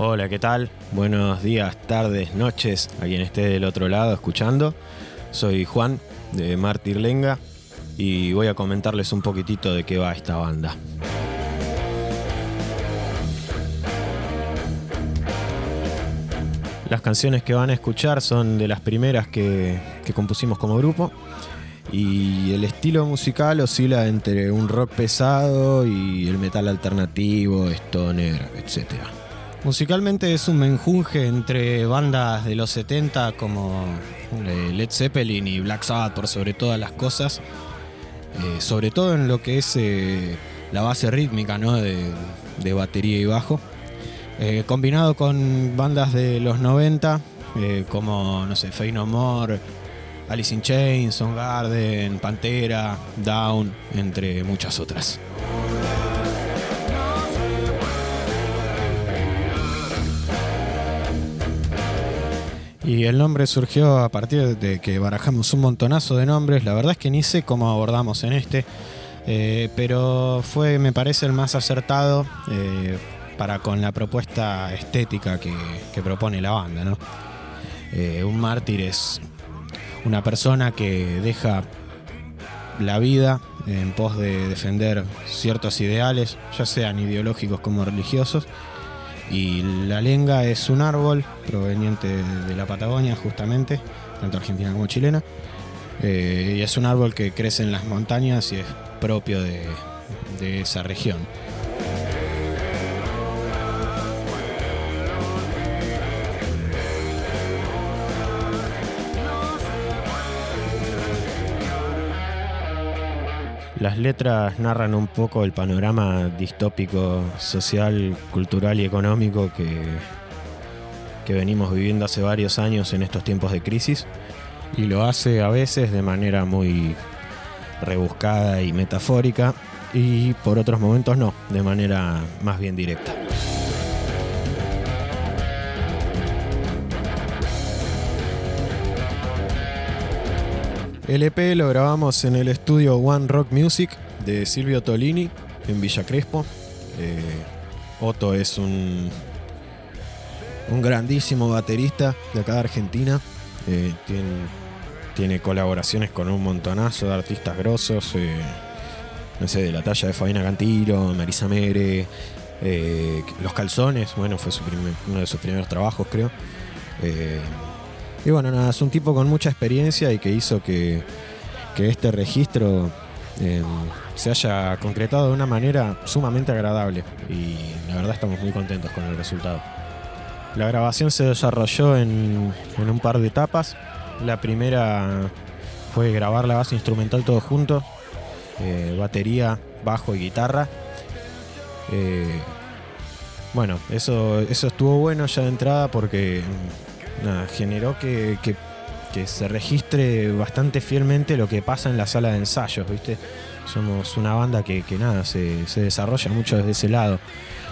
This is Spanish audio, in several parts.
Hola, ¿qué tal? Buenos días, tardes, noches, a quien esté del otro lado escuchando. Soy Juan de Mártir Lenga y voy a comentarles un poquitito de qué va esta banda. Las canciones que van a escuchar son de las primeras que, que compusimos como grupo y el estilo musical oscila entre un rock pesado y el metal alternativo, stoner, etc. Musicalmente es un menjunje entre bandas de los 70 como eh, Led Zeppelin y Black Sabbath por sobre todas las cosas, eh, sobre todo en lo que es eh, la base rítmica ¿no? de, de batería y bajo, combinado con bandas de los 90 como, no sé, Fey No More, Alice in Chains, Garden, Pantera, Down, entre muchas otras. Y el nombre surgió a partir de que barajamos un montonazo de nombres. La verdad es que ni sé cómo abordamos en este, eh, pero fue, me parece, el más acertado eh, para con la propuesta estética que, propone la banda. Eh, un mártir es una persona que deja la vida en pos de defender ciertos ideales, ya sean ideológicos como religiosos. Y la lenga es un árbol proveniente de la Patagonia, justamente, tanto argentina como chilena. Eh, y es un árbol que crece en las montañas y es propio de esa región. Las letras narran un poco el panorama distópico social, cultural y económico que, que venimos viviendo hace varios años en estos tiempos de crisis y lo hace a veces de manera muy rebuscada y metafórica y por otros momentos no, de manera más bien directa. El EP lo grabamos en el estudio One Rock Music de Silvio Tolini en Villa Crespo. Eh, Otto es un, un grandísimo baterista de acá de Argentina. Eh, tiene, colaboraciones con un montonazo de artistas grosos. Eh, no sé, de la talla de Fabiana Cantilo, Marisa Mere, Los Calzones, bueno, fue uno de sus primeros trabajos, creo. Y bueno, nada, es un tipo con mucha experiencia y que hizo que, este registro eh, se haya concretado de una manera sumamente agradable. Y la verdad estamos muy contentos con el resultado. La grabación se desarrolló en, un par de etapas. La primera fue grabar la base instrumental todo junto, eh, batería, bajo y guitarra. Eh, bueno, eso, eso estuvo bueno ya de entrada porque generó que, se registre bastante fielmente lo que pasa en la sala de ensayos, ¿viste? Somos una banda que, nada, se, desarrolla mucho desde ese lado.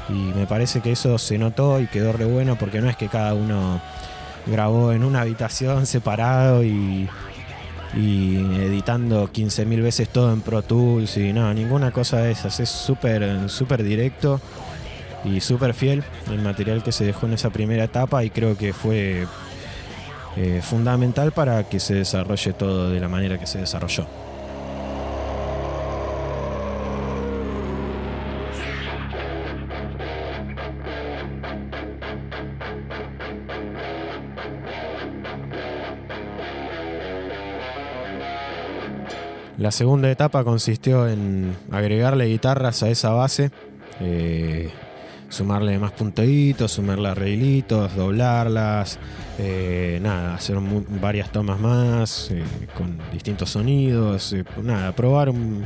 Y me parece que eso se notó y quedó re bueno porque no es que cada uno grabó en una habitación separado y, y editando 15.000 veces todo en Pro Tools y no, ninguna cosa de esas. Es súper súper directo y súper fiel el material que se dejó en esa primera etapa y creo que fue eh, fundamental para que se desarrolle todo de la manera que se desarrolló. La segunda etapa consistió en agregarle guitarras a esa base, eh, sumarle más puntitos, sumarle arreglitos, doblarlas, eh, nada, hacer varias tomas más eh, con distintos sonidos, eh, nada, probar un,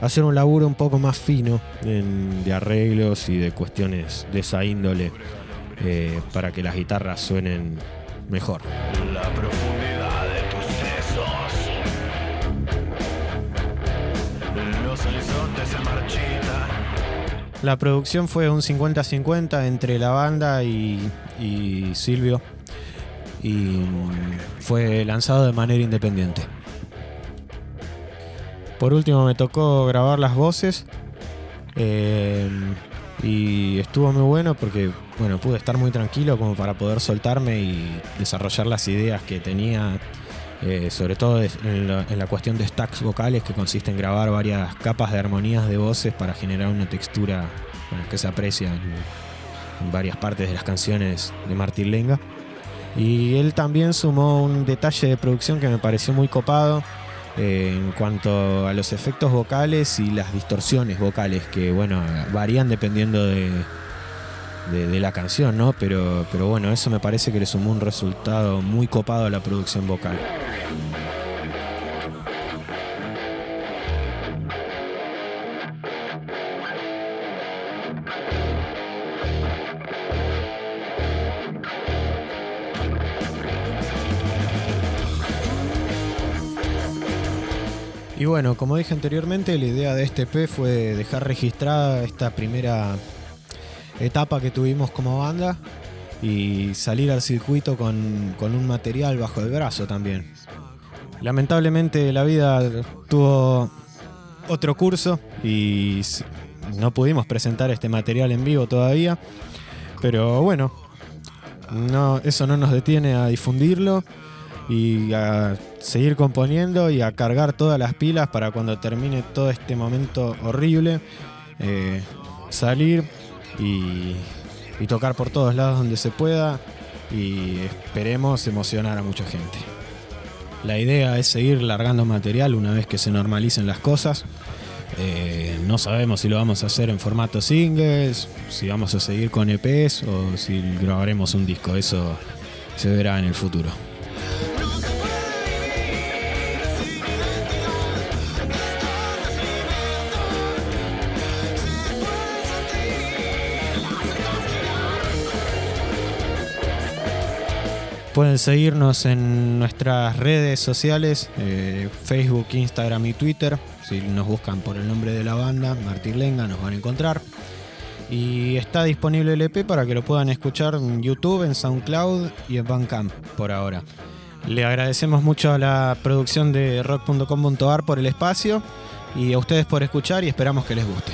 hacer un laburo un poco más fino de arreglos y de cuestiones de esa índole para que las guitarras suenen mejor. La producción fue un 50-50 entre la banda y, Silvio y fue lanzado de manera independiente. Por último me tocó grabar las voces. Eh, Y estuvo muy bueno porque, bueno, pude estar muy tranquilo como para poder soltarme y desarrollar las ideas que tenía, eh, sobre todo en la, cuestión de stacks vocales, que consiste en grabar varias capas de armonías de voces para generar una textura que se aprecia en, varias partes de las canciones de Martín Lenga. Y él también sumó un detalle de producción que me pareció muy copado eh, en cuanto a los efectos vocales y las distorsiones vocales, que bueno, varían dependiendo de, de, la canción, ¿no? Pero, pero bueno, eso me parece que le sumó un resultado muy copado a la producción vocal. Y bueno, como dije anteriormente, la idea de este P fue dejar registrada esta primera etapa que tuvimos como banda y salir al circuito con, un material bajo el brazo también. Lamentablemente la vida tuvo otro curso y no pudimos presentar este material en vivo todavía, pero bueno, no, eso no nos detiene a difundirlo y a seguir componiendo y a cargar todas las pilas para cuando termine todo este momento horrible, eh, salir y, y tocar por todos lados donde se pueda y esperemos emocionar a mucha gente. La idea es seguir largando material una vez que se normalicen las cosas. Eh, no sabemos si lo vamos a hacer en formato singles, si vamos a seguir con EPs o si grabaremos un disco. Eso se verá en el futuro. Pueden seguirnos en nuestras redes sociales, eh, Facebook, Instagram y Twitter. Si nos buscan por el nombre de la banda, Martín Lenga, nos van a encontrar. Y está disponible el EP para que lo puedan escuchar en YouTube, en SoundCloud y en Bandcamp por ahora. Le agradecemos mucho a la producción de rock.com.ar por el espacio y a ustedes por escuchar y esperamos que les guste.